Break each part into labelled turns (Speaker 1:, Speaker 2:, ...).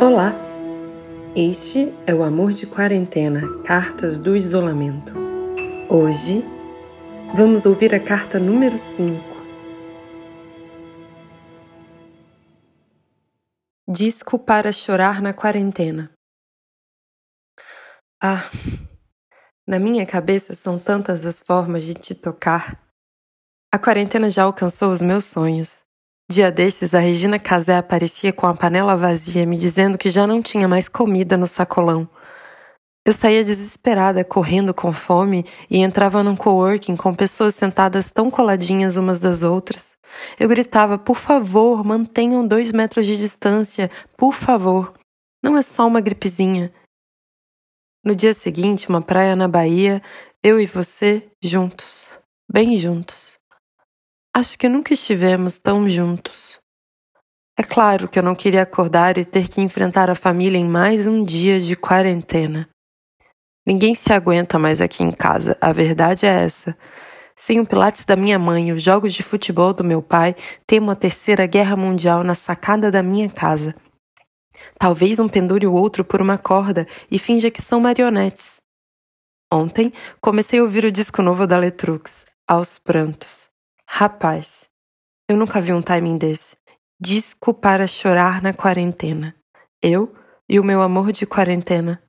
Speaker 1: Olá! Este é o Amor de Quarentena Cartas do Isolamento. Hoje vamos ouvir a carta número 5. Disco para chorar na quarentena. Ah, na minha cabeça são tantas as formas de te tocar. A quarentena já alcançou os meus sonhos. Dia desses, a Regina Casé aparecia com a panela vazia, me dizendo que já não tinha mais comida no sacolão. Eu saía desesperada, correndo com fome, e entrava num coworking com pessoas sentadas tão coladinhas umas das outras. Eu gritava: por favor, mantenham dois metros de distância, por favor. Não é só uma gripezinha. No dia seguinte, uma praia na Bahia, eu e você juntos, bem juntos. Acho que nunca estivemos tão juntos. É claro que eu não queria acordar e ter que enfrentar a família em mais um dia de quarentena. Ninguém se aguenta mais aqui em casa, a verdade é essa. Sem o Pilates da minha mãe os jogos de futebol do meu pai, temo a terceira guerra mundial na sacada da minha casa. Talvez um pendure o outro por uma corda e finja que são marionetes. Ontem comecei a ouvir o disco novo da Letrux, aos prantos. Rapaz, eu nunca vi um timing desse. Disco para chorar na quarentena. Eu e o meu amor de quarentena.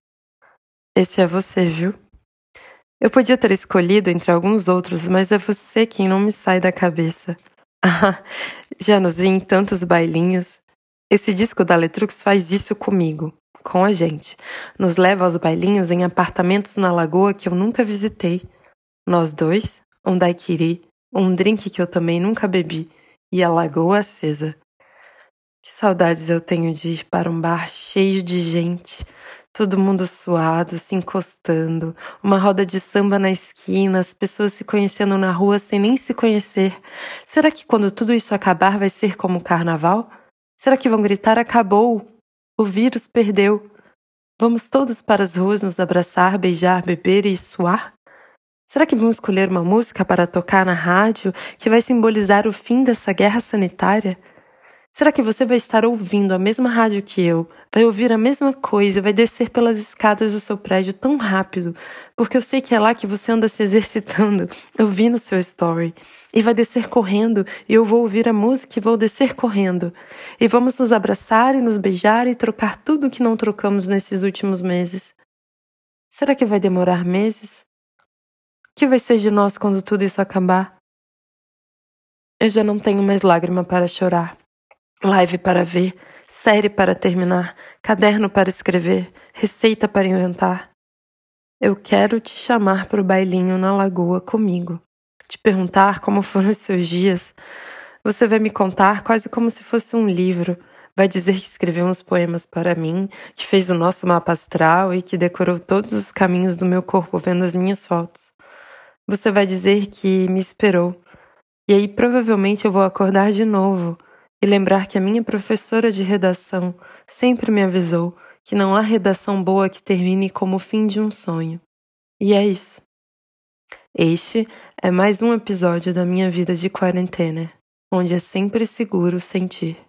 Speaker 1: Esse é você, viu? Eu podia ter escolhido entre alguns outros, mas é você quem não me sai da cabeça. Ah, já nos vi em tantos bailinhos. Esse disco da Letrux faz isso comigo, com a gente. Nos leva aos bailinhos em apartamentos na lagoa que eu nunca visitei. Nós dois, um daiquiri, um drink que eu também nunca bebi e a lagoa acesa. Que saudades eu tenho de ir para um bar cheio de gente, todo mundo suado, se encostando, uma roda de samba na esquina, as pessoas se conhecendo na rua sem nem se conhecer. Será que quando tudo isso acabar vai ser como o carnaval? Será que vão gritar acabou? O vírus perdeu. Vamos todos para as ruas nos abraçar, beijar, beber e suar? Será que vamos escolher uma música para tocar na rádio que vai simbolizar o fim dessa guerra sanitária? Será que você vai estar ouvindo a mesma rádio que eu, vai ouvir a mesma coisa vai descer pelas escadas do seu prédio tão rápido, porque eu sei que é lá que você anda se exercitando, eu vi no seu story, e vai descer correndo e eu vou ouvir a música e vou descer correndo, e vamos nos abraçar e nos beijar e trocar tudo que não trocamos nesses últimos meses? Será que vai demorar meses? Que vai ser de nós quando tudo isso acabar? Eu já não tenho mais lágrima para chorar, live para ver, série para terminar, caderno para escrever, receita para inventar. Eu quero te chamar para o bailinho na lagoa comigo, te perguntar como foram os seus dias. Você vai me contar quase como se fosse um livro. Vai dizer que escreveu uns poemas para mim, que fez o nosso mapa astral e que decorou todos os caminhos do meu corpo vendo as minhas fotos. Você vai dizer que me esperou. E aí provavelmente eu vou acordar de novo e lembrar que a minha professora de redação sempre me avisou que não há redação boa que termine como o fim de um sonho. E é isso. Este é mais um episódio da minha vida de quarentena, onde é sempre seguro sentir.